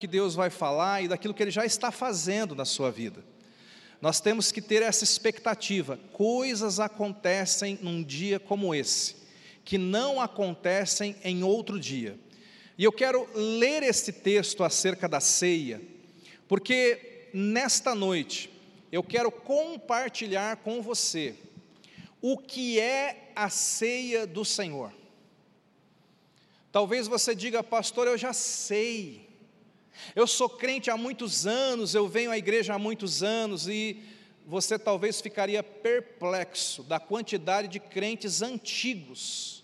que Deus vai falar e daquilo que Ele já está fazendo na sua vida. Nós temos que ter essa expectativa. Coisas acontecem num dia como esse, que não acontecem em outro dia. E eu quero ler esse texto acerca da ceia, porque nesta noite eu quero compartilhar com você o que é a ceia do Senhor. Talvez você diga, pastor, eu já sei. Eu sou crente há muitos anos, eu venho à igreja há muitos anos e você talvez ficaria perplexo da quantidade de crentes antigos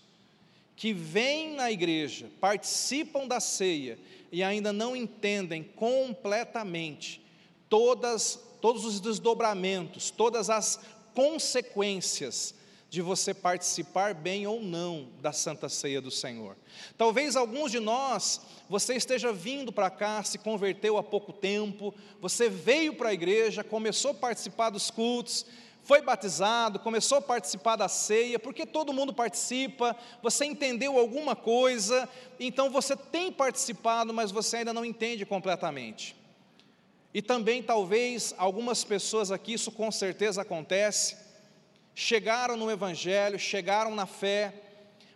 que vêm na igreja, participam da ceia e ainda não entendem completamente todas, todos os desdobramentos, todas as consequências de você participar bem ou não da Santa Ceia do Senhor. Talvez alguns de nós, você esteja vindo para cá, se converteu há pouco tempo, você veio para a igreja, começou a participar dos cultos, foi batizado, começou a participar da ceia, porque todo mundo participa, você entendeu alguma coisa, então você tem participado, mas você ainda não entende completamente. E também, talvez, algumas pessoas aqui, isso com certeza acontece, chegaram no Evangelho, chegaram na fé,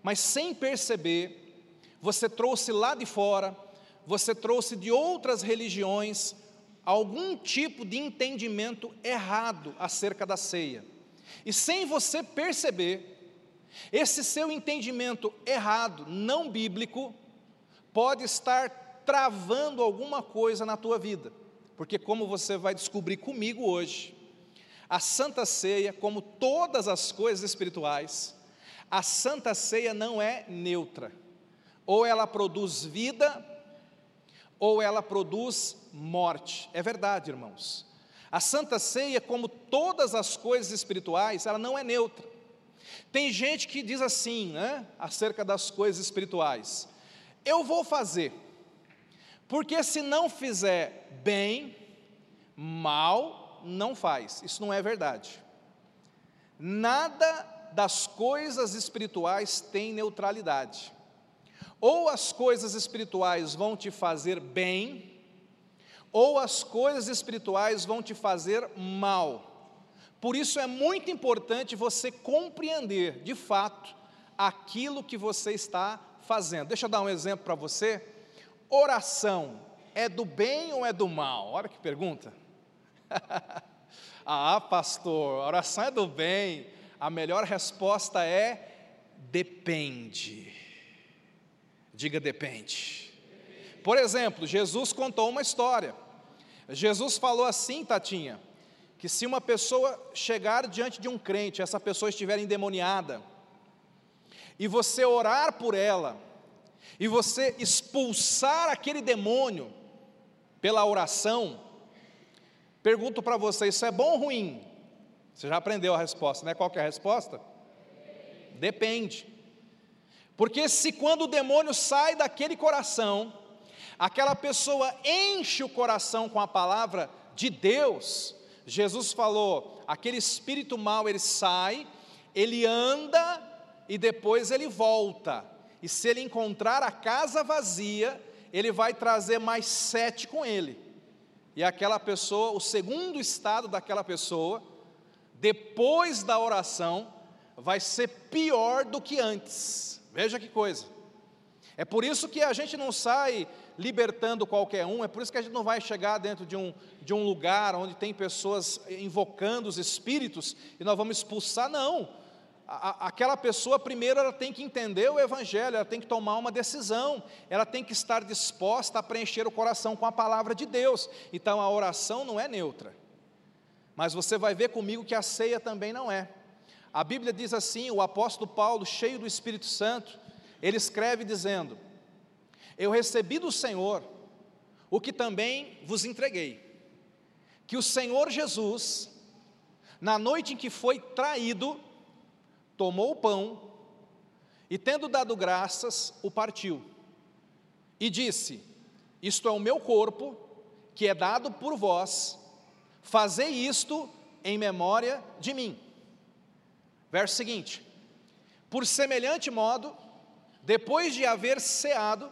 mas sem perceber, você trouxe lá de fora, você trouxe de outras religiões algum tipo de entendimento errado acerca da ceia. E sem você perceber, esse seu entendimento errado, não bíblico, pode estar travando alguma coisa na tua vida. Porque como você vai descobrir comigo hoje, a Santa Ceia, como todas as coisas espirituais, a Santa Ceia não é neutra. Ou ela produz vida, ou ela produz morte. É verdade, irmãos. A Santa Ceia, como todas as coisas espirituais, ela não é neutra. Tem gente que diz assim, né, acerca das coisas espirituais: eu vou fazer, porque se não fizer bem, mal não faz. Isso não é verdade. Nada das coisas espirituais tem neutralidade. Ou as coisas espirituais vão te fazer bem, ou as coisas espirituais vão te fazer mal. Por isso é muito importante você compreender, de fato, aquilo que você está fazendo. Deixa eu dar um exemplo para você. Oração é do bem ou é do mal? Olha que pergunta. ah, pastor, a oração é do bem. A melhor resposta é depende. Diga depende. Por exemplo, Jesus contou uma história. Jesus falou assim, Tatinha, que se uma pessoa chegar diante de um crente, essa pessoa estiver endemoniada, e você orar por ela, e você expulsar aquele demônio pela oração, Pergunto para você, isso é bom ou ruim? Você já aprendeu a resposta, né? Qual é a resposta? Depende. Porque se quando o demônio sai daquele coração, aquela pessoa enche o coração com a palavra de Deus, Jesus falou, aquele espírito mau ele sai, ele anda e depois ele volta. E se ele encontrar a casa vazia, ele vai trazer mais sete com ele. E aquela pessoa, o segundo estado daquela pessoa, depois da oração, vai ser pior do que antes. Veja que coisa. É por isso que a gente não sai libertando qualquer um, é por isso que a gente não vai chegar dentro de um, de um lugar onde tem pessoas invocando os espíritos e nós vamos expulsar, não a, aquela pessoa primeiro ela tem que entender o Evangelho, ela tem que tomar uma decisão, ela tem que estar disposta a preencher o coração com a palavra de Deus. Então a oração não é neutra. Mas você vai ver comigo que a ceia também não é. A Bíblia diz assim: o apóstolo Paulo, cheio do Espírito Santo, ele escreve dizendo: Eu recebi do Senhor o que também vos entreguei, que o Senhor Jesus, na noite em que foi traído, tomou o pão e, tendo dado graças, o partiu. E disse: Isto é o meu corpo, que é dado por vós, fazei isto em memória de mim. Verso seguinte: Por semelhante modo, depois de haver ceado,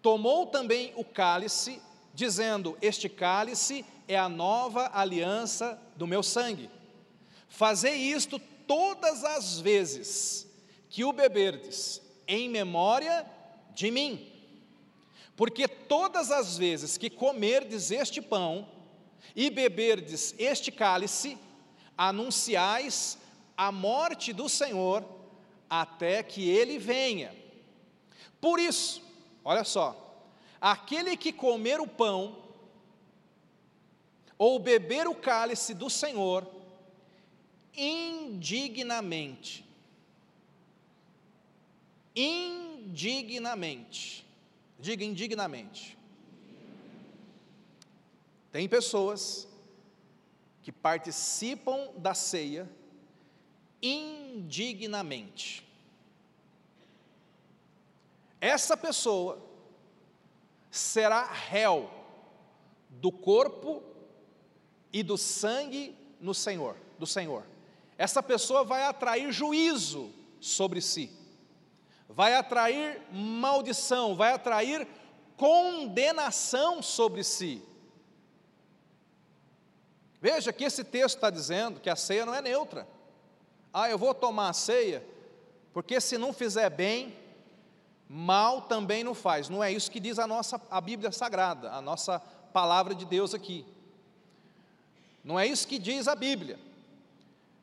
tomou também o cálice, dizendo: Este cálice é a nova aliança do meu sangue. Fazei isto todas as vezes que o beberdes, em memória de mim. Porque todas as vezes que comerdes este pão e beberdes este cálice, anunciais a morte do Senhor até que ele venha. Por isso, olha só, aquele que comer o pão ou beber o cálice do Senhor indignamente, indignamente, diga indignamente. Tem pessoas que participam da ceia indignamente. Essa pessoa será réu do corpo e do sangue no Senhor, do Senhor. Essa pessoa vai atrair juízo sobre si. Vai atrair maldição, vai atrair condenação sobre si. Veja que esse texto está dizendo que a ceia não é neutra. Ah, eu vou tomar a ceia, porque se não fizer bem, mal também não faz. Não é isso que diz a nossa a Bíblia Sagrada, a nossa palavra de Deus aqui. Não é isso que diz a Bíblia.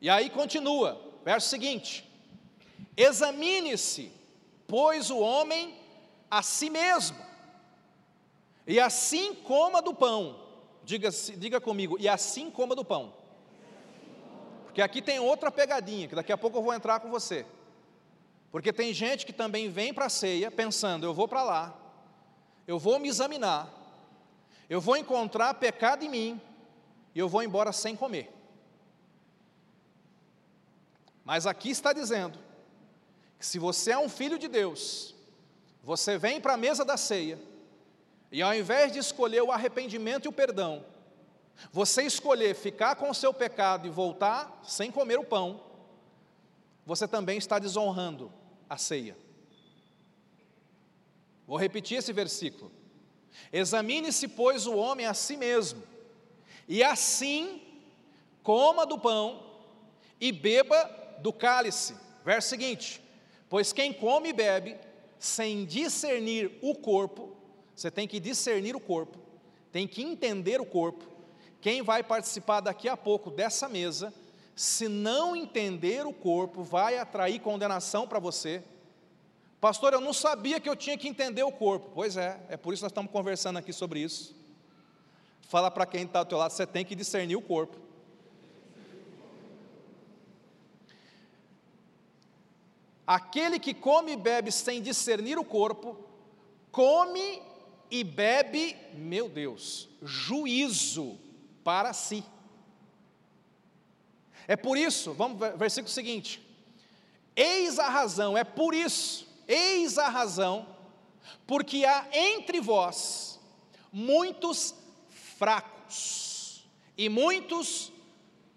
E aí continua, verso seguinte: Examine-se, pois o homem a si mesmo, e assim coma do pão. Diga, diga comigo, e assim coma do pão. Porque aqui tem outra pegadinha, que daqui a pouco eu vou entrar com você. Porque tem gente que também vem para a ceia pensando: eu vou para lá, eu vou me examinar, eu vou encontrar pecado em mim, e eu vou embora sem comer. Mas aqui está dizendo que se você é um filho de Deus, você vem para a mesa da ceia, e ao invés de escolher o arrependimento e o perdão, você escolher ficar com o seu pecado e voltar sem comer o pão, você também está desonrando a ceia. Vou repetir esse versículo. Examine-se, pois, o homem a si mesmo, e assim coma do pão e beba do cálice. Verso seguinte: Pois quem come e bebe, sem discernir o corpo, você tem que discernir o corpo, tem que entender o corpo, quem vai participar daqui a pouco dessa mesa, se não entender o corpo, vai atrair condenação para você. Pastor, eu não sabia que eu tinha que entender o corpo. Pois é, é por isso que nós estamos conversando aqui sobre isso. Fala para quem está ao teu lado, você tem que discernir o corpo. Aquele que come e bebe sem discernir o corpo, come e bebe, meu Deus, juízo para si. É por isso, vamos versículo seguinte. Eis a razão, é por isso, eis a razão, porque há entre vós muitos fracos e muitos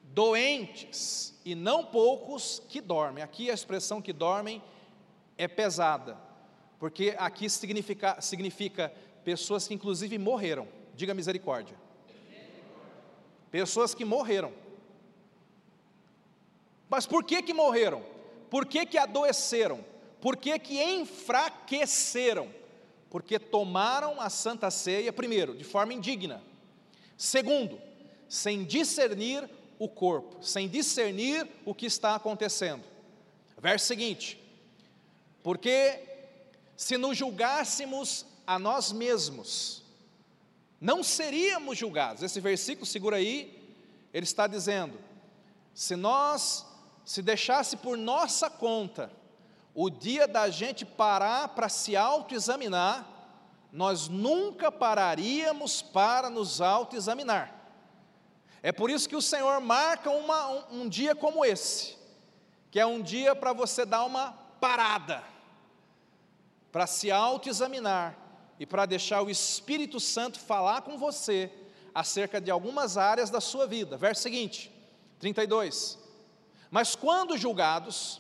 doentes, e não poucos que dormem. Aqui a expressão que dormem é pesada, porque aqui significa, significa pessoas que inclusive morreram. Diga misericórdia. Pessoas que morreram. Mas por que que morreram? Por que que adoeceram? Por que que enfraqueceram? Porque tomaram a santa ceia, primeiro, de forma indigna. Segundo, sem discernir o corpo, sem discernir o que está acontecendo. Verso seguinte: Porque se nos julgássemos a nós mesmos, não seríamos julgados. Esse versículo, segura aí, ele está dizendo: se nós, se deixasse por nossa conta, o dia da gente parar para se autoexaminar, nós nunca pararíamos para nos autoexaminar. É por isso que o Senhor marca uma, um, um dia como esse, que é um dia para você dar uma parada, para se autoexaminar e para deixar o Espírito Santo falar com você acerca de algumas áreas da sua vida. Verso seguinte, 32. Mas quando julgados,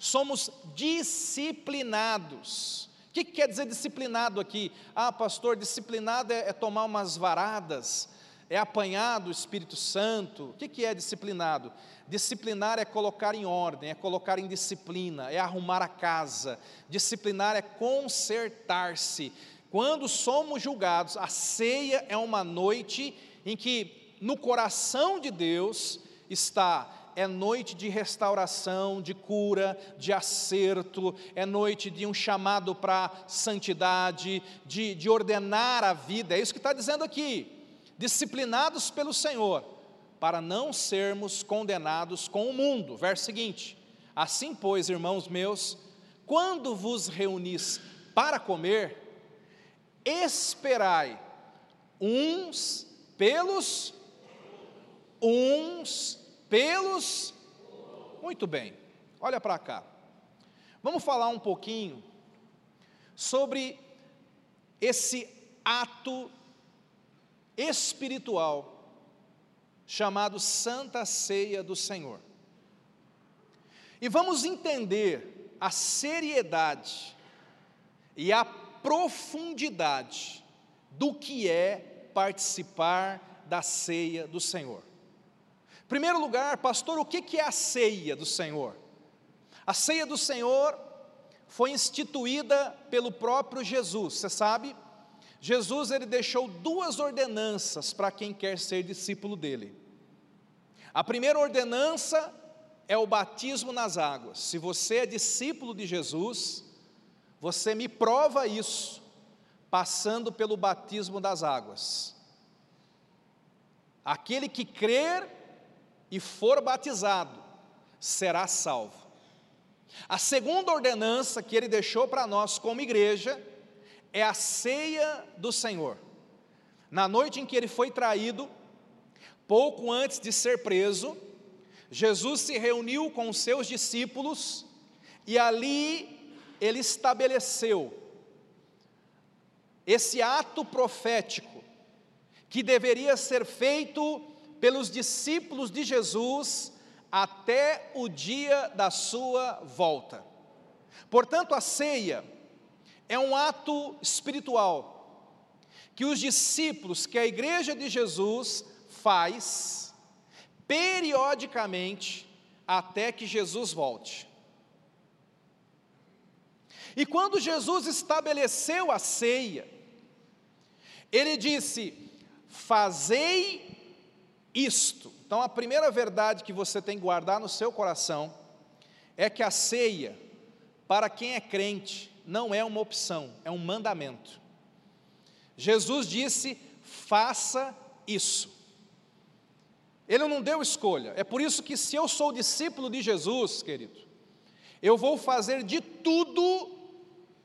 somos disciplinados. O que, que quer dizer disciplinado aqui? Ah, pastor, disciplinado é, é tomar umas varadas, é apanhar do Espírito Santo. O que, que é disciplinado? Disciplinar é colocar em ordem, é colocar em disciplina, é arrumar a casa. Disciplinar é consertar-se. Quando somos julgados, a ceia é uma noite em que no coração de Deus está é noite de restauração, de cura, de acerto, é noite de um chamado para santidade, de, de ordenar a vida, é isso que está dizendo aqui. Disciplinados pelo Senhor, para não sermos condenados com o mundo. Verso seguinte: Assim, pois, irmãos meus, quando vos reunis para comer, esperai uns pelos uns pelos. Muito bem, olha para cá. Vamos falar um pouquinho sobre esse ato espiritual chamado Santa Ceia do Senhor. E vamos entender a seriedade e a profundidade do que é participar da ceia do Senhor. Primeiro lugar, pastor, o que é a ceia do Senhor? A ceia do Senhor foi instituída pelo próprio Jesus, você sabe? Jesus ele deixou duas ordenanças para quem quer ser discípulo dele. A primeira ordenança é o batismo nas águas. Se você é discípulo de Jesus, você me prova isso passando pelo batismo das águas. Aquele que crer e for batizado, será salvo. A segunda ordenança que ele deixou para nós como igreja é a ceia do Senhor. Na noite em que ele foi traído, pouco antes de ser preso, Jesus se reuniu com os seus discípulos e ali ele estabeleceu esse ato profético que deveria ser feito pelos discípulos de Jesus até o dia da sua volta. Portanto, a ceia é um ato espiritual que os discípulos, que a igreja de Jesus faz periodicamente até que Jesus volte. E quando Jesus estabeleceu a ceia, ele disse: Fazei isto. Então, a primeira verdade que você tem que guardar no seu coração é que a ceia, para quem é crente, não é uma opção, é um mandamento. Jesus disse: faça isso. Ele não deu escolha. É por isso que, se eu sou discípulo de Jesus, querido, eu vou fazer de tudo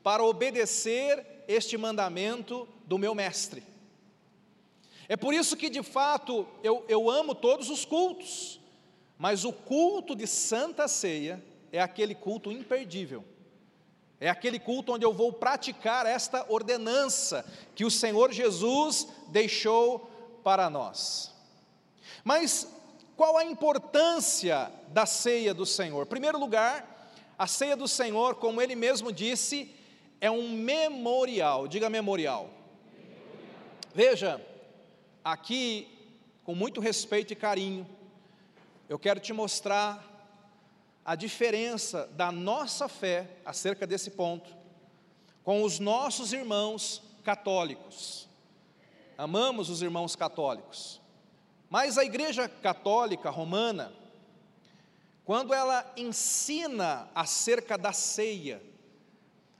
para obedecer este mandamento do meu Mestre. É por isso que, de fato, eu, eu amo todos os cultos, mas o culto de Santa Ceia é aquele culto imperdível. É aquele culto onde eu vou praticar esta ordenança que o Senhor Jesus deixou para nós. Mas qual a importância da ceia do Senhor? Em primeiro lugar, a ceia do Senhor, como ele mesmo disse, é um memorial. Diga memorial. Veja, aqui, com muito respeito e carinho, eu quero te mostrar a diferença da nossa fé acerca desse ponto com os nossos irmãos católicos. Amamos os irmãos católicos, mas a Igreja Católica Romana, quando ela ensina acerca da ceia,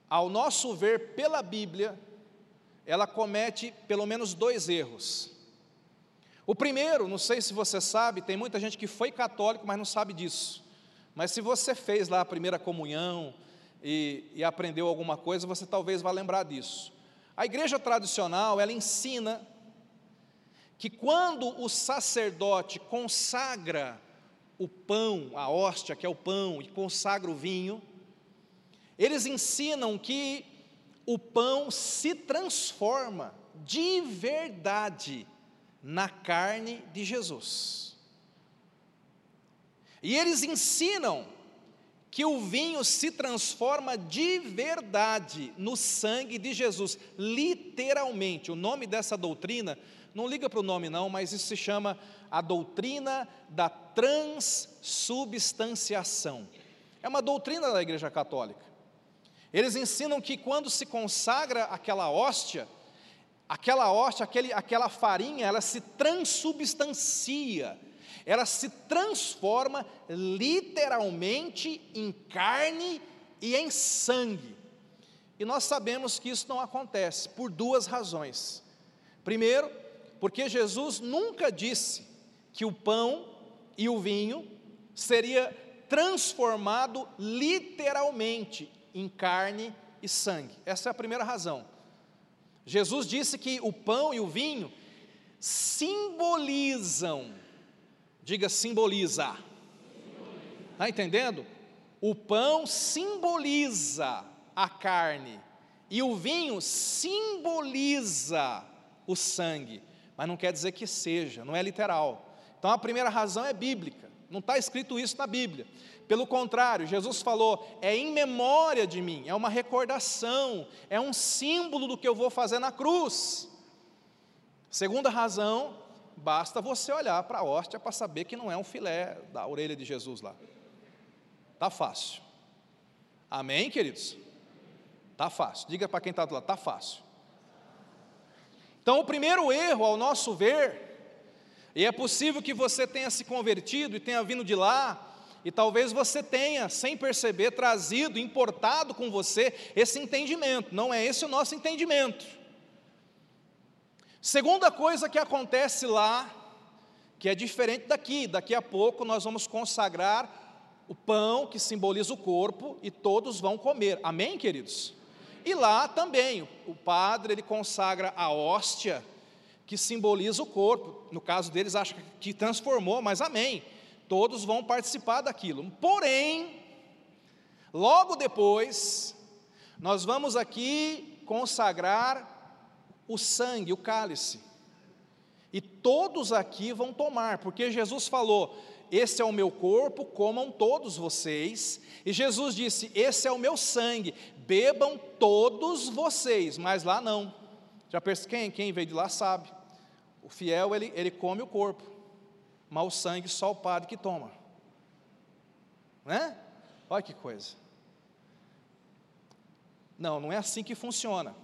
ao nosso ver pela Bíblia, ela comete pelo menos dois erros. O primeiro, não sei se você sabe, tem muita gente que foi católico, mas não sabe disso. Mas se você fez lá a primeira comunhão e, e aprendeu alguma coisa, você talvez vá lembrar disso. A igreja tradicional, ela ensina que quando o sacerdote consagra o pão, a hóstia, que é o pão, e consagra o vinho, eles ensinam que o pão se transforma de verdade na carne de Jesus. E eles ensinam que o vinho se transforma de verdade no sangue de Jesus, literalmente. O nome dessa doutrina, não liga para o nome não, mas isso se chama a doutrina da transubstanciação. É uma doutrina da Igreja Católica. Eles ensinam que quando se consagra aquela hóstia, aquela hóstia, aquele, aquela farinha, ela se transubstancia, ela se transforma literalmente em carne e em sangue. E nós sabemos que isso não acontece por duas razões. Primeiro, porque Jesus nunca disse que o pão e o vinho seria transformado literalmente em carne e sangue. Essa é a primeira razão. Jesus disse que o pão e o vinho simbolizam, diga simboliza. Está entendendo? O pão simboliza a carne e o vinho simboliza o sangue, mas não quer dizer que seja, não é literal. Então a primeira razão é bíblica, não está escrito isso na Bíblia. Pelo contrário, Jesus falou: é em memória de mim, é uma recordação, é um símbolo do que eu vou fazer na cruz. Segunda razão, basta você olhar para a hóstia para saber que não é um filé da orelha de Jesus lá. Tá fácil. Amém, queridos? Tá fácil. Diga para quem está do lado, tá fácil. Então, o primeiro erro, ao nosso ver, e é possível que você tenha se convertido e tenha vindo de lá, e talvez você tenha, sem perceber, trazido, importado com você esse entendimento. Não é esse o nosso entendimento. Segunda coisa que acontece lá, que é diferente daqui, daqui a pouco nós vamos consagrar o pão que simboliza o corpo e todos vão comer. Amém, queridos? E lá também, o padre ele consagra a hóstia que simboliza o corpo. No caso deles, acho que transformou, mas amém. Todos vão participar daquilo. Porém, logo depois, nós vamos aqui consagrar o sangue, o cálice. E todos aqui vão tomar, porque Jesus falou: Esse é o meu corpo, comam todos vocês. E Jesus disse: Esse é o meu sangue, bebam todos vocês. Mas lá não. Já pensa, quem, quem veio de lá sabe. O fiel, ele, ele come o corpo, mas o sangue só o padre que toma. Né? Olha que coisa. Não, não é assim que funciona.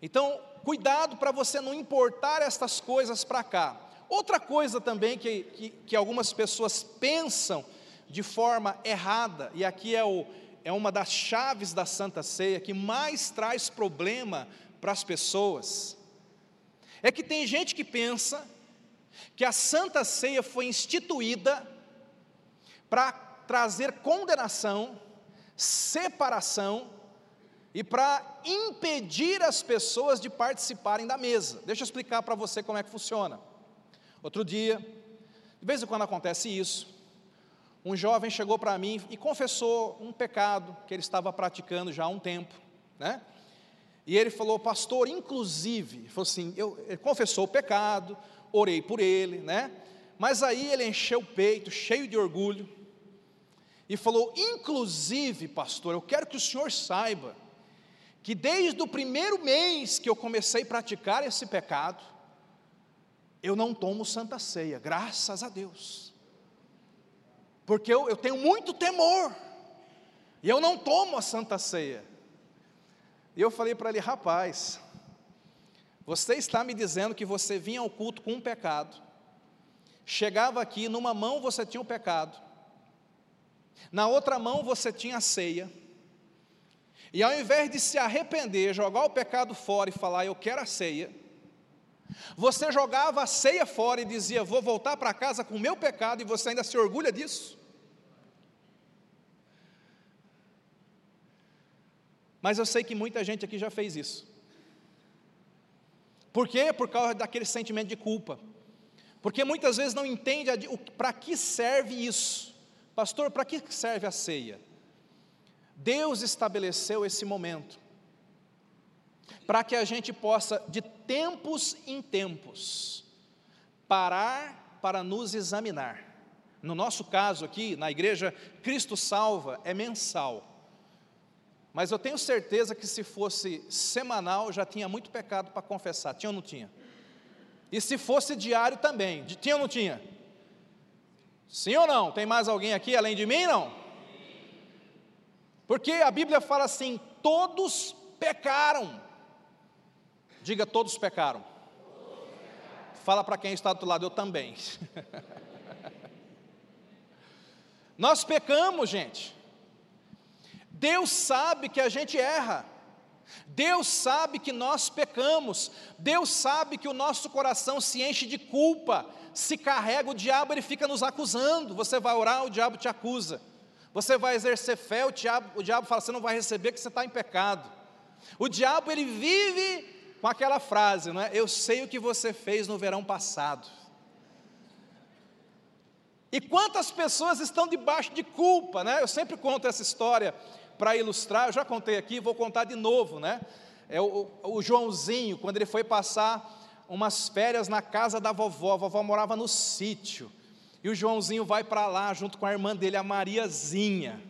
Então, cuidado para você não importar estas coisas para cá. Outra coisa também que, que, que, algumas pessoas pensam de forma errada, e aqui é, o, é uma das chaves da Santa Ceia que mais traz problema para as pessoas é que tem gente que pensa que a Santa Ceia foi instituída para trazer condenação, separação e para impedir as pessoas de participarem da mesa. Deixa eu explicar para você como é que funciona. Outro dia, de vez em quando acontece isso, um jovem chegou para mim e confessou um pecado que ele estava praticando já há um tempo, né? E ele falou, pastor, inclusive, falou assim, eu, ele confessou o pecado, orei por ele, né? Mas aí ele encheu o peito, cheio de orgulho, e falou: inclusive, pastor, eu quero que o senhor saiba que desde o primeiro mês que eu comecei a praticar esse pecado, eu não tomo santa ceia, graças a Deus, porque eu, eu tenho muito temor, e eu não tomo a santa ceia. E eu falei para ele: rapaz, você está me dizendo que você vinha ao culto com um pecado, chegava aqui, numa mão você tinha o pecado, na outra mão você tinha a ceia, e ao invés de se arrepender, jogar o pecado fora e falar, eu quero a ceia, você jogava a ceia fora e dizia, vou voltar para casa com o meu pecado, e você ainda se orgulha disso? Mas eu sei que muita gente aqui já fez isso. Por quê? Por causa daquele sentimento de culpa. Porque muitas vezes não entende para que serve isso. Pastor, para que serve a ceia? Deus estabeleceu esse momento para que a gente possa, de tempos em tempos, parar para nos examinar. No nosso caso aqui, na igreja Cristo Salva, é mensal. Mas eu tenho certeza que se fosse semanal, já tinha muito pecado para confessar. Tinha ou não tinha? E se fosse diário também, tinha ou não tinha? Sim ou não? Tem mais alguém aqui além de mim? Não? Porque a Bíblia fala assim: todos pecaram. Diga, todos pecaram. Fala para quem está do outro lado, eu também. Nós pecamos, gente. Deus sabe que a gente erra. Deus sabe que nós pecamos. Deus sabe que o nosso coração se enche de culpa. Se carrega, o diabo ele fica nos acusando. Você vai orar, o diabo te acusa. Você vai exercer fé, o diabo, o diabo fala, você não vai receber que você está em pecado. O diabo ele vive com aquela frase, não é? Eu sei o que você fez no verão passado. E quantas pessoas estão debaixo de culpa, né? Eu sempre conto essa história para ilustrar, eu já contei aqui, vou contar de novo, né? É o, o, Joãozinho, quando ele foi passar umas férias na casa da vovó, a vovó morava no sítio, e o Joãozinho vai para lá junto com a irmã dele, a Mariazinha.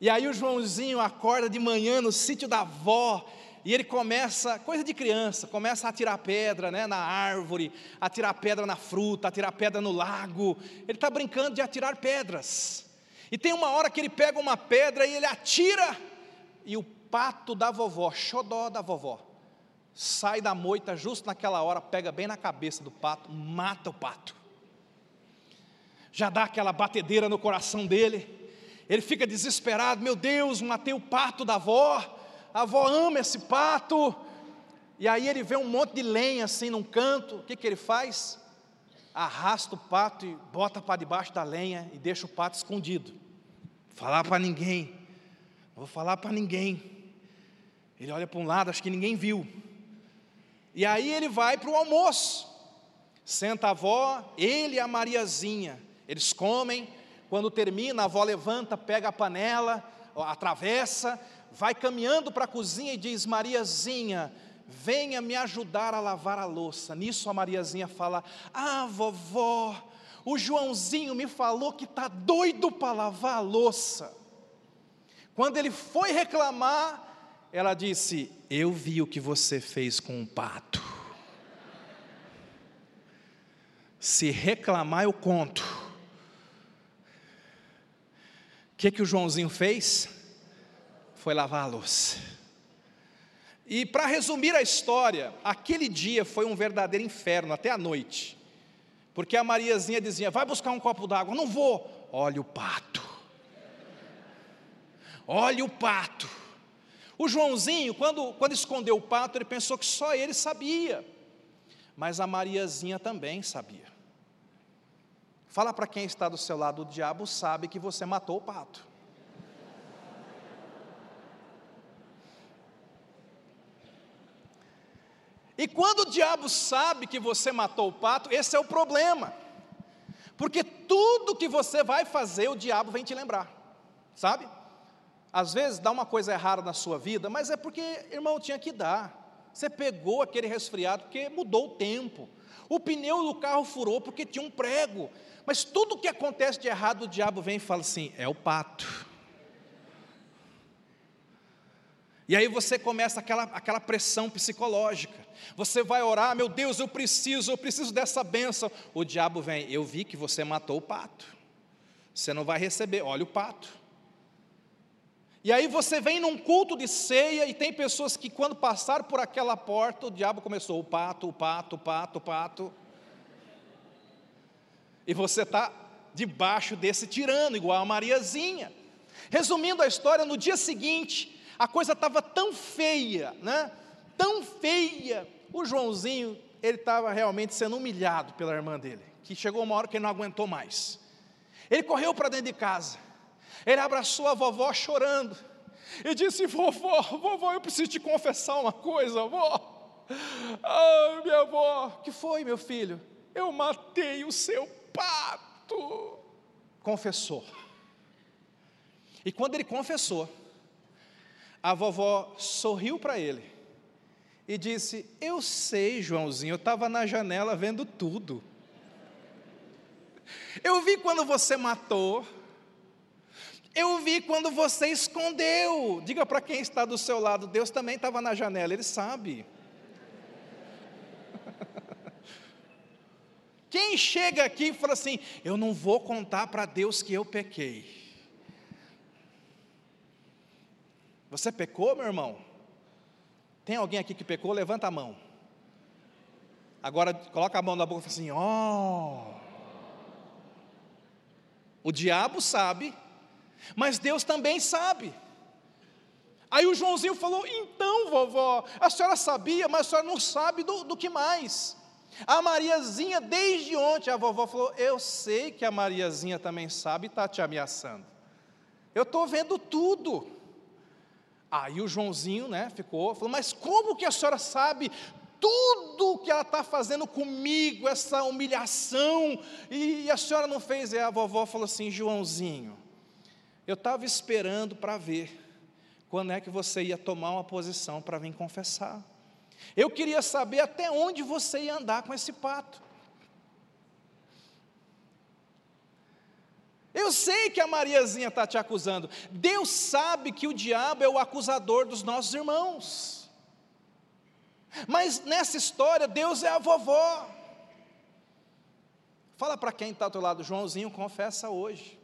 E aí o Joãozinho acorda de manhã no sítio da avó, e ele começa, coisa de criança, começa a atirar pedra né, na árvore, a atirar pedra na fruta, a atirar pedra no lago. Ele está brincando de atirar pedras. E tem uma hora que ele pega uma pedra e ele atira, e o pato da vovó, xodó da vovó, sai da moita justo naquela hora, pega bem na cabeça do pato, mata o pato. Já dá aquela batedeira no coração dele, ele fica desesperado: meu Deus, matei o pato da avó, a avó ama esse pato. E aí ele vê um monte de lenha assim num canto, o que, que ele faz? arrasta o pato e bota para debaixo da lenha e deixa o pato escondido. Falar para ninguém. Não vou falar para ninguém. Ele olha para um lado, acho que ninguém viu. E aí ele vai para o almoço. Senta a avó, ele e a Mariazinha. Eles comem. Quando termina, a avó levanta, pega a panela, atravessa, vai caminhando para a cozinha e diz: Mariazinha, venha me ajudar a lavar a louça. Nisso a Mariazinha fala: Ah, vovó, o Joãozinho me falou que está doido para lavar a louça. Quando ele foi reclamar, ela disse: Eu vi o que você fez com o pato. Se reclamar, eu conto. Que, que o Joãozinho fez? Foi lavar a louça. E para resumir a história, aquele dia foi um verdadeiro inferno, até a noite. Porque a Mariazinha dizia: vai buscar um copo d'água. Não vou. Olha o pato. Olha o pato. O Joãozinho, quando, quando escondeu o pato, ele pensou que só ele sabia. Mas a Mariazinha também sabia. Fala para quem está do seu lado: o diabo sabe que você matou o pato. E quando o diabo sabe que você matou o pato, esse é o problema. Porque tudo que você vai fazer, o diabo vem te lembrar, sabe? Às vezes dá uma coisa errada na sua vida, mas é porque, irmão, tinha que dar. Você pegou aquele resfriado porque mudou o tempo. O pneu do carro furou porque tinha um prego. Mas tudo que acontece de errado, o diabo vem e fala assim: é o pato. E aí você começa aquela, aquela pressão psicológica. Você vai orar, meu Deus, eu preciso, eu preciso dessa benção. O diabo vem, eu vi que você matou o pato. Você não vai receber, olha o pato. E aí você vem num culto de ceia e tem pessoas que quando passaram por aquela porta, o diabo começou, o pato, o pato, o pato, o pato. E você está debaixo desse tirano, igual a Mariazinha. Resumindo a história, no dia seguinte, a coisa estava tão feia, né? Tão feia. O Joãozinho, ele estava realmente sendo humilhado pela irmã dele, que chegou uma hora que ele não aguentou mais. Ele correu para dentro de casa. Ele abraçou a vovó chorando e disse: Vovó, vovó, eu preciso te confessar uma coisa, vovó. Ah, minha avó, que foi, meu filho? Eu matei o seu pato. Confessou. E quando ele confessou, a vovó sorriu para ele e disse: Eu sei, Joãozinho, eu estava na janela vendo tudo. Eu vi quando você matou. Eu vi quando você escondeu. Diga para quem está do seu lado, Deus também estava na janela, Ele sabe. Quem chega aqui e fala assim: Eu não vou contar para Deus que eu pequei. Você pecou, meu irmão? Tem alguém aqui que pecou? Levanta a mão. Agora coloca a mão na boca e fala assim. Oh. O diabo sabe, mas Deus também sabe. Aí o Joãozinho falou: Então, vovó, a senhora sabia, mas a senhora não sabe do, do que mais. A Mariazinha, desde ontem, a vovó falou: Eu sei que a Mariazinha também sabe e está te ameaçando. Eu estou vendo tudo. Aí o Joãozinho, né, ficou, falou: Mas como que a senhora sabe tudo que ela está fazendo comigo, essa humilhação, e a senhora não fez? E a vovó falou assim: Joãozinho, eu estava esperando para ver quando é que você ia tomar uma posição para vir confessar. Eu queria saber até onde você ia andar com esse pato. Eu sei que a Mariazinha está te acusando. Deus sabe que o diabo é o acusador dos nossos irmãos. Mas nessa história, Deus é a vovó. Fala para quem está do outro lado, Joãozinho, confessa hoje.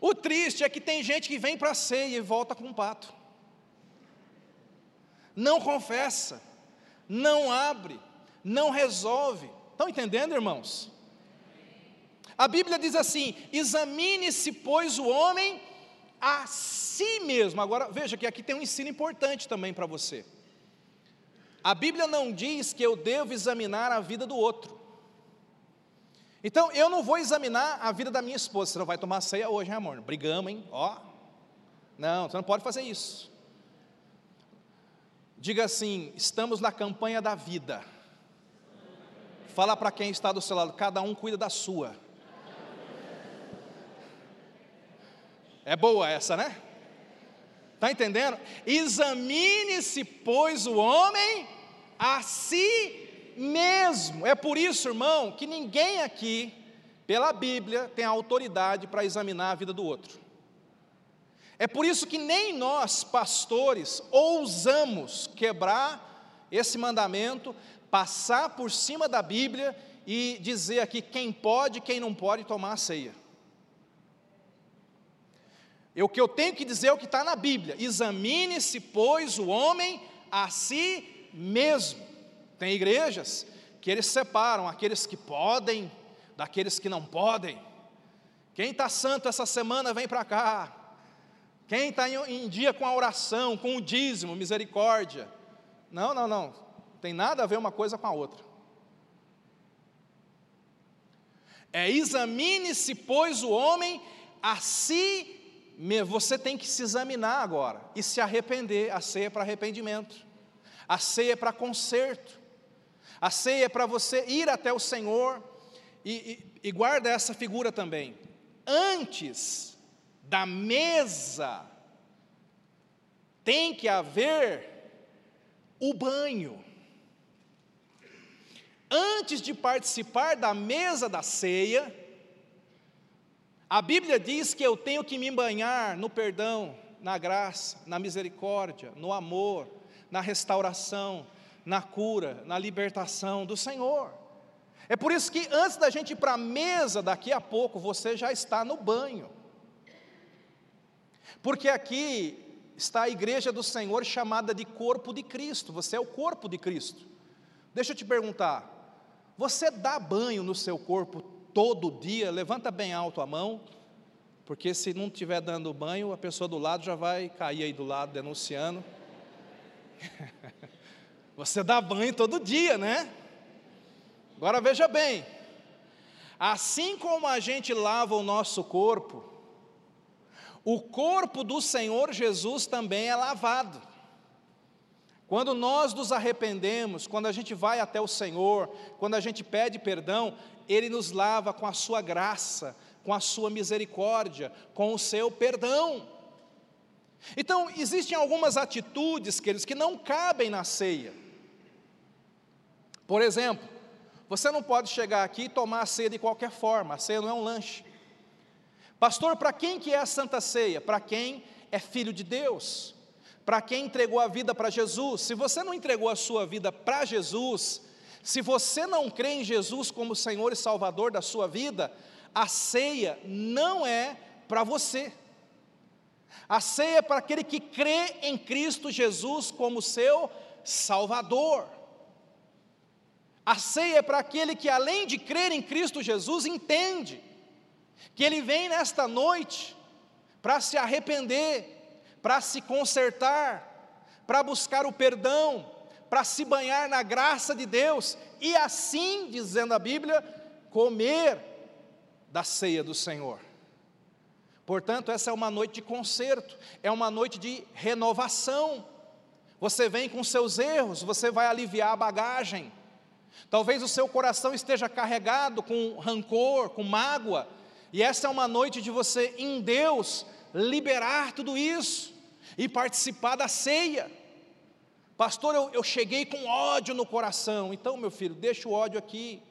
O triste é que tem gente que vem para a ceia e volta com um pato. Não confessa, não abre, não resolve. Estão entendendo, irmãos? A Bíblia diz assim: examine-se, pois, o homem a si mesmo. Agora, veja que aqui tem um ensino importante também para você. A Bíblia não diz que eu devo examinar a vida do outro. Então, eu não vou examinar a vida da minha esposa. Você não vai tomar ceia hoje, hein, amor? Brigamos, hein? Ó. Não, você não pode fazer isso. Diga assim: estamos na campanha da vida. Fala para quem está do seu lado, cada um cuida da sua. É boa essa, né? Está entendendo? Examine-se, pois, o homem a si mesmo. É por isso, irmão, que ninguém aqui, pela Bíblia, tem autoridade para examinar a vida do outro. É por isso que nem nós, pastores, ousamos quebrar esse mandamento, passar por cima da Bíblia e dizer aqui quem pode e quem não pode tomar a ceia. o que eu tenho que dizer é o que está na Bíblia: examine-se, pois, o homem a si mesmo. Tem igrejas que eles separam aqueles que podem daqueles que não podem. Quem está santo essa semana vem para cá. Quem está em, dia com a oração, com o dízimo, misericórdia. Não, não, não. Tem nada a ver uma coisa com a outra. É examine-se, pois, o homem a si. Você tem que se examinar agora e se arrepender. A ceia é para arrependimento, a ceia é para conserto. A ceia é para você ir até o Senhor e, e, e guarda essa figura também. Antes da mesa tem que haver o banho. Antes de participar da mesa da ceia, a Bíblia diz que eu tenho que me banhar no perdão, na graça, na misericórdia, no amor, na restauração, na cura, na libertação do Senhor. É por isso que antes da gente ir para a mesa, daqui a pouco, você já está no banho. Porque aqui está a igreja do Senhor chamada de corpo de Cristo, você é o corpo de Cristo. Deixa eu te perguntar, você dá banho no seu corpo todo dia? Levanta bem alto a mão, porque se não estiver dando banho, a pessoa do lado já vai cair aí do lado denunciando. Você dá banho todo dia, né? Agora veja bem, assim como a gente lava o nosso corpo, o corpo do Senhor Jesus também é lavado. Quando nós nos arrependemos, quando a gente vai até o Senhor, quando a gente pede perdão, Ele nos lava com a sua graça, com a sua misericórdia, com o seu perdão. Então, existem algumas atitudes, queridos, que não cabem na ceia. Por exemplo, você não pode chegar aqui e tomar a ceia de qualquer forma, a ceia não é um lanche. Pastor, para quem que é a Santa Ceia? Para quem é filho de Deus, para quem entregou a vida para Jesus. Se você não entregou a sua vida para Jesus, se você não crê em Jesus como Senhor e Salvador da sua vida, a ceia não é para você. A ceia é para aquele que crê em Cristo Jesus como seu Salvador. A ceia é para aquele que, além de crer em Cristo Jesus, entende que ele vem nesta noite para se arrepender, para se consertar, para buscar o perdão, para se banhar na graça de Deus e assim, dizendo a Bíblia, comer da ceia do Senhor. Portanto, essa é uma noite de conserto, é uma noite de renovação. Você vem com seus erros, você vai aliviar a bagagem. Talvez o seu coração esteja carregado com rancor, com mágoa, e essa é uma noite de você, em Deus, liberar tudo isso e participar da ceia. Pastor, eu, eu cheguei com ódio no coração. Então, meu filho, deixa o ódio aqui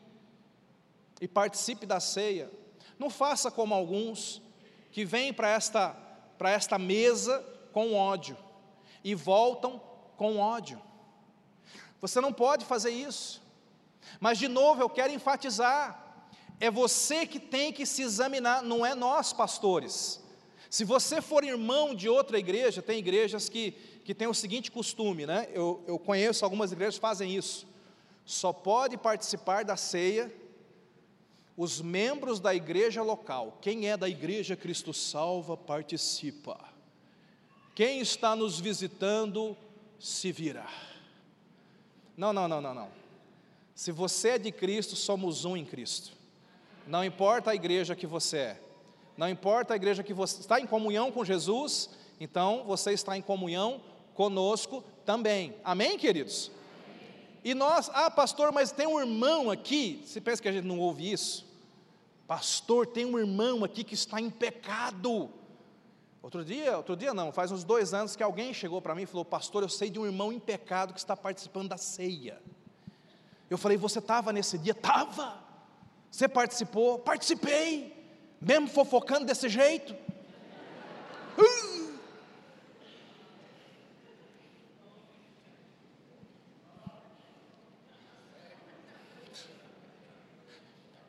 e participe da ceia. Não faça como alguns que vêm para esta, para esta mesa com ódio e voltam com ódio. Você não pode fazer isso. Mas, de novo, eu quero enfatizar: é você que tem que se examinar, não é nós, pastores. Se você for irmão de outra igreja, tem igrejas que, que têm o seguinte costume, né? Eu, eu conheço algumas igrejas que fazem isso. Só pode participar da ceia os membros da igreja local. Quem é da igreja Cristo Salva, participa. Quem está nos visitando, se vira. Não, não, não, não, não. Se você é de Cristo, somos um em Cristo. Não importa a igreja que você é. Não importa a igreja que você está em comunhão com Jesus, então você está em comunhão conosco também. Amém, queridos? E nós, ah, pastor, mas tem um irmão aqui. Você pensa que a gente não ouve isso? Pastor, tem um irmão aqui que está em pecado. Outro dia, outro dia não, faz uns dois anos que alguém chegou para mim e falou: Pastor, eu sei de um irmão em pecado que está participando da ceia. Eu falei: Você estava nesse dia? Estava. Você participou? Participei. Mesmo fofocando desse jeito.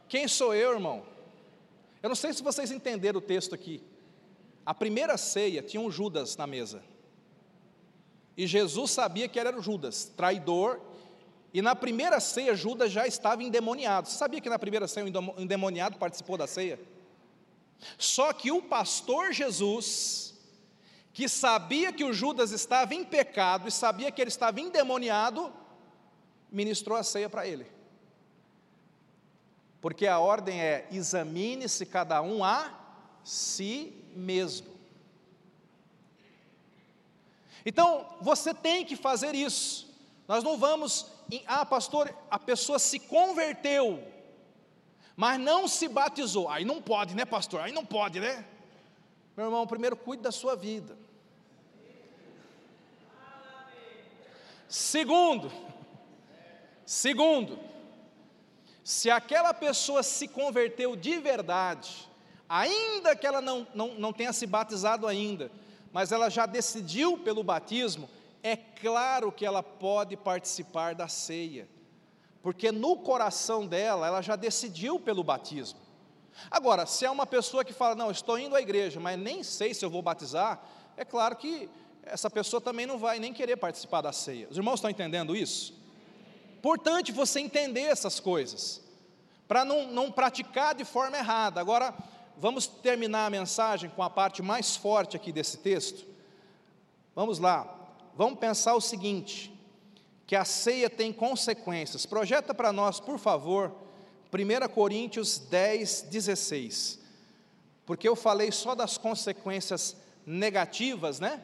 Quem sou eu, irmão? Eu não sei se vocês entenderam o texto aqui. A primeira ceia tinha um Judas na mesa. E Jesus sabia que era o Judas, traidor e na primeira ceia, Judas já estava endemoniado. Você sabia que na primeira ceia o endemoniado participou da ceia? Só que o pastor Jesus, que sabia que o Judas estava em pecado e sabia que ele estava endemoniado, ministrou a ceia para ele. Porque a ordem é: examine-se cada um a si mesmo. Então, você tem que fazer isso. Nós não vamos ah, pastor, a pessoa se converteu, mas não se batizou. Aí não pode, né, pastor? Aí não pode, né? Meu irmão, primeiro cuide da sua vida. Segundo, segundo, se aquela pessoa se converteu de verdade, ainda que ela não, não, não tenha se batizado ainda, mas ela já decidiu pelo batismo, é claro que ela pode participar da ceia, porque no coração dela, ela já decidiu pelo batismo. Agora, se é uma pessoa que fala, não, estou indo à igreja, mas nem sei se eu vou batizar, é claro que essa pessoa também não vai nem querer participar da ceia. Os irmãos estão entendendo isso? Importante você entender essas coisas, para não, não praticar de forma errada. Agora, vamos terminar a mensagem com a parte mais forte aqui desse texto. Vamos lá, vamos pensar o seguinte: que a ceia tem consequências. Projeta para nós, por favor, 1 Coríntios 10, 16. Porque eu falei só das consequências negativas, né?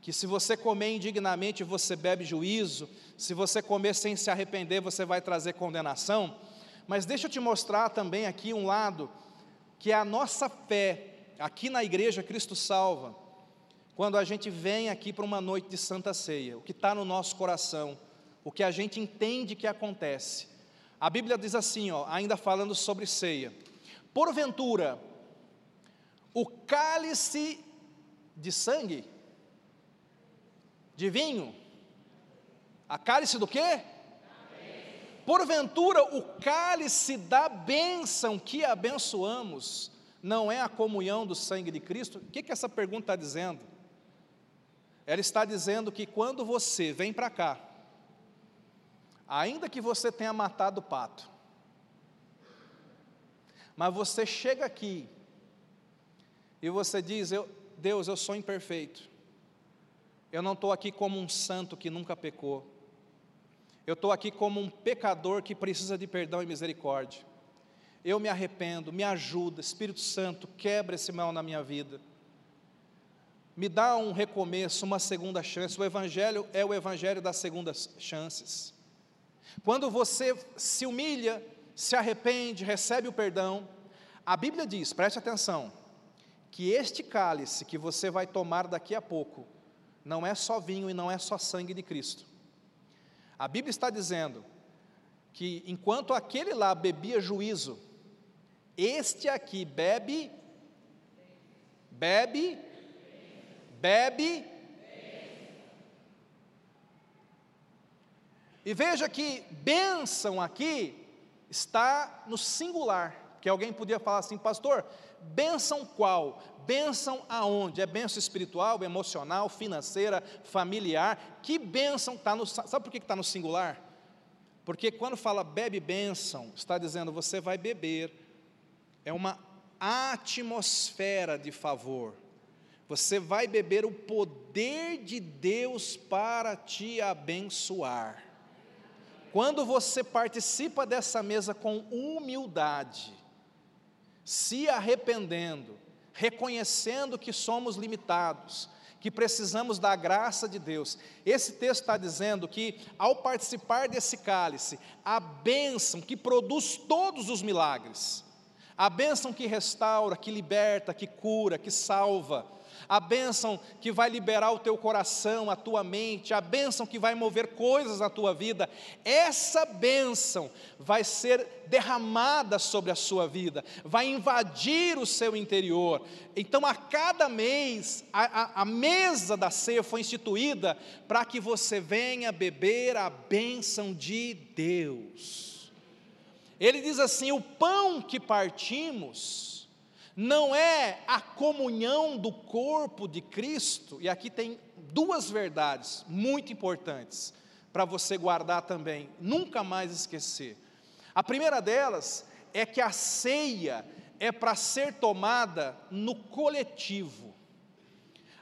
Que se você comer indignamente, você bebe juízo, se você comer sem se arrepender, você vai trazer condenação. Mas deixa eu te mostrar também aqui um lado, que é a nossa fé, aqui na igreja Cristo Salva quando a gente vem aqui para uma noite de Santa Ceia, o que está no nosso coração, o que a gente entende que acontece. A Bíblia diz assim, ó, ainda falando sobre ceia: porventura, o cálice de sangue, de vinho, a cálice do quê? Porventura, o cálice da bênção que abençoamos não é a comunhão do sangue de Cristo? O que, que essa pergunta está dizendo? Ela está dizendo que quando você vem para cá, ainda que você tenha matado o pato, mas você chega aqui e você diz: eu, Deus, eu sou imperfeito, eu não estou aqui como um santo que nunca pecou, eu estou aqui como um pecador que precisa de perdão e misericórdia. Eu me arrependo, me ajuda, Espírito Santo, quebra esse mal na minha vida. Me dá um recomeço, uma segunda chance. O Evangelho é o Evangelho das segundas chances. Quando você se humilha, se arrepende, recebe o perdão, a Bíblia diz, preste atenção, que este cálice que você vai tomar daqui a pouco, não é só vinho e não é só sangue de Cristo. A Bíblia está dizendo que enquanto aquele lá bebia juízo, este aqui bebe, bebe, bebe. E veja que bênção aqui está no singular, que alguém podia falar assim, pastor, bênção qual? Bênção aonde? É bênção espiritual, emocional, financeira, familiar? Que bênção está no. Sabe por que está no singular? Porque quando fala bebe bênção, está dizendo você vai beber. É uma atmosfera de favor. Você vai beber o poder de Deus para te abençoar. Quando você participa dessa mesa com humildade, se arrependendo, reconhecendo que somos limitados, que precisamos da graça de Deus. Esse texto está dizendo que, ao participar desse cálice, a bênção que produz todos os milagres, a bênção que restaura, que liberta, que cura, que salva, a bênção que vai liberar o teu coração, a tua mente, a bênção que vai mover coisas na tua vida, essa bênção vai ser derramada sobre a sua vida, vai invadir o seu interior. Então, a cada mês, a, a, a mesa da ceia foi instituída para que você venha beber a bênção de Deus. Ele diz assim: o pão que partimos, não é a comunhão do corpo de Cristo, e aqui tem duas verdades muito importantes para você guardar também, nunca mais esquecer. A primeira delas é que a ceia é para ser tomada no coletivo.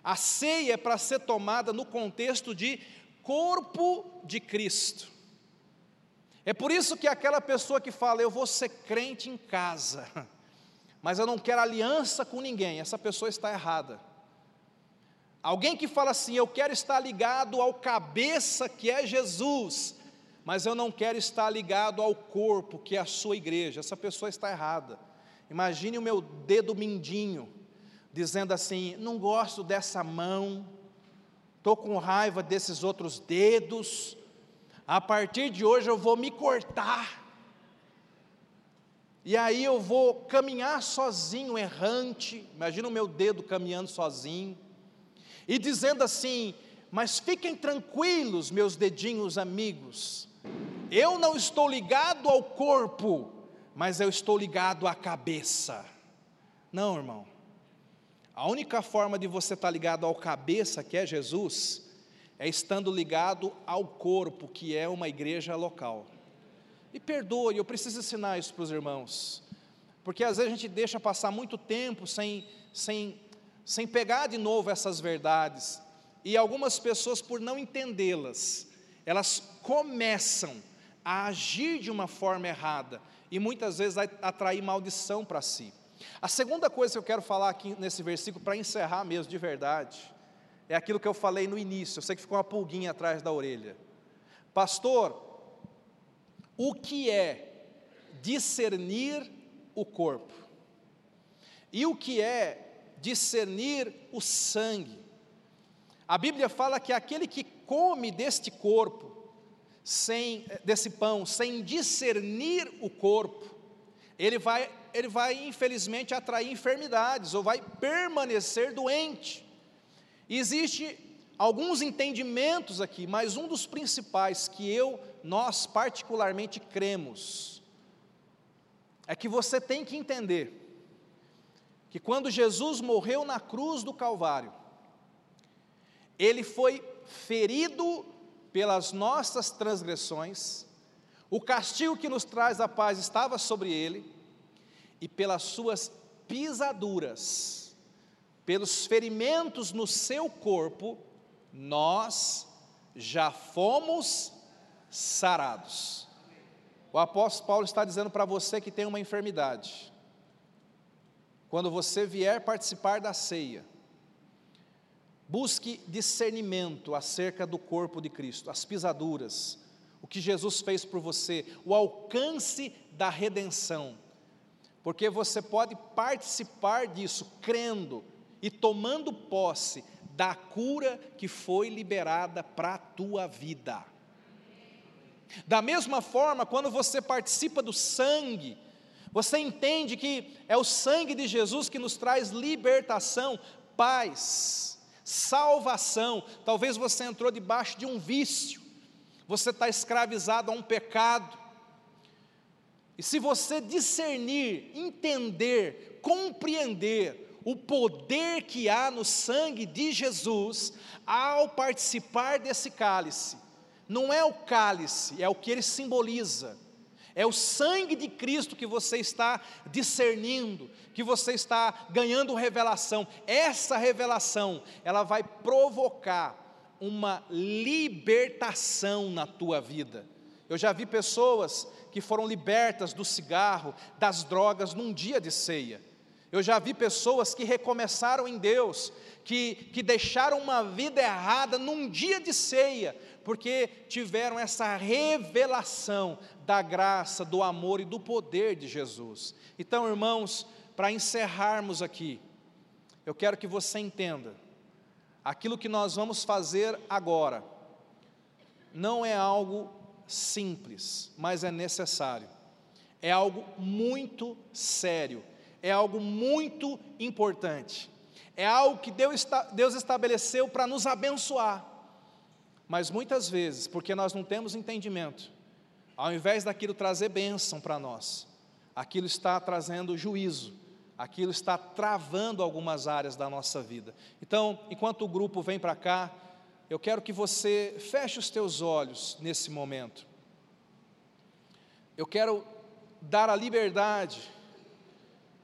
A ceia é para ser tomada no contexto de corpo de Cristo. É por isso que aquela pessoa que fala, eu vou ser crente em casa, mas eu não quero aliança com ninguém, essa pessoa está errada. Alguém que fala assim, eu quero estar ligado ao cabeça que é Jesus, mas eu não quero estar ligado ao corpo que é a sua igreja, essa pessoa está errada. Imagine o meu dedo mindinho, dizendo assim: não gosto dessa mão, estou com raiva desses outros dedos, a partir de hoje eu vou me cortar e aí eu vou caminhar sozinho, errante, imagina o meu dedo caminhando sozinho, e dizendo assim: Mas fiquem tranquilos, meus dedinhos amigos, eu não estou ligado ao corpo, mas eu estou ligado à cabeça. Não, irmão. A única forma de você estar ligado ao cabeça, que é Jesus, é estando ligado ao corpo, que é uma igreja local. E perdoe, eu preciso ensinar isso para os irmãos. Porque às vezes a gente deixa passar muito tempo sem, sem, sem pegar de novo essas verdades. E algumas pessoas, por não entendê-las, elas começam a agir de uma forma errada e muitas vezes atrair maldição para si. A segunda coisa que eu quero falar aqui nesse versículo, para encerrar mesmo de verdade, é aquilo que eu falei no início. Eu sei que ficou uma pulguinha atrás da orelha. Pastor, o que é discernir o corpo e o que é discernir o sangue. A Bíblia fala que aquele que come deste corpo sem desse pão, sem discernir o corpo, ele vai, ele vai infelizmente atrair enfermidades ou vai permanecer doente. Existe alguns entendimentos aqui, mas um dos principais que eu, nós particularmente cremos, é que você tem que entender que quando Jesus morreu na cruz do Calvário, ele foi ferido pelas nossas transgressões, o castigo que nos traz a paz estava sobre ele, e pelas suas pisaduras, pelos ferimentos no seu corpo, nós já fomos sarados. O apóstolo Paulo está dizendo para você que tem uma enfermidade. Quando você vier participar da ceia, busque discernimento acerca do corpo de Cristo, as pisaduras, o que Jesus fez por você, o alcance da redenção, porque você pode participar disso crendo e tomando posse da cura que foi liberada para a tua vida. Da mesma forma, quando você participa do sangue, você entende que é o sangue de Jesus que nos traz libertação, paz, salvação. Talvez você entrou debaixo de um vício, você está escravizado a um pecado. E se você discernir, entender, compreender o poder que há no sangue de Jesus ao participar desse cálice. Não é o cálice, é o que ele simboliza. É o sangue de Cristo que você está discernindo, que você está ganhando revelação. Essa revelação, ela vai provocar uma libertação na tua vida. Eu já vi pessoas que foram libertas do cigarro, das drogas num dia de ceia. Eu já vi pessoas que recomeçaram em Deus, que, que deixaram uma vida errada num dia de ceia, porque tiveram essa revelação da graça, do amor e do poder de Jesus. Então, irmãos, para encerrarmos aqui, eu quero que você entenda, aquilo que nós vamos fazer agora, não é algo simples, mas é necessário, é algo muito sério é algo muito importante. É algo que Deus estabeleceu para nos abençoar. Mas muitas vezes, porque nós não temos entendimento, ao invés daquilo trazer bênção para nós, aquilo está trazendo juízo, aquilo está travando algumas áreas da nossa vida. Então, enquanto o grupo vem para cá, eu quero que você feche os teus olhos nesse momento. Eu quero dar a liberdade